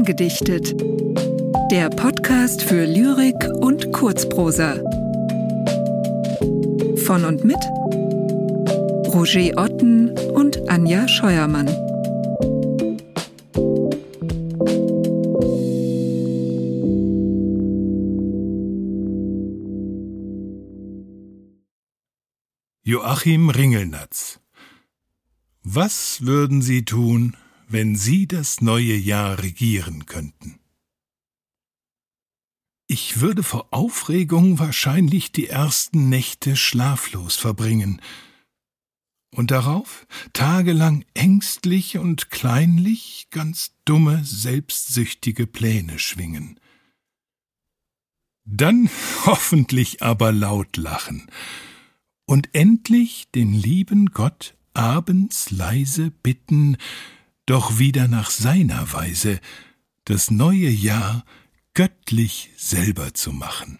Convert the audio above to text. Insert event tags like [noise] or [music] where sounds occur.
gedichtet. Der Podcast für Lyrik und Kurzprosa. Von und mit Roger Otten und Anja Scheuermann. Joachim Ringelnatz Was würden Sie tun, wenn Sie das neue Jahr regieren könnten? Ich würde vor Aufregung wahrscheinlich die ersten Nächte schlaflos verbringen und darauf tagelang ängstlich und kleinlich ganz dumme, selbstsüchtige Pläne schwingen. Dann [laughs] hoffentlich aber laut lachen und endlich den lieben Gott abends leise bitten, doch wieder nach seiner Weise das neue Jahr göttlich selber zu machen.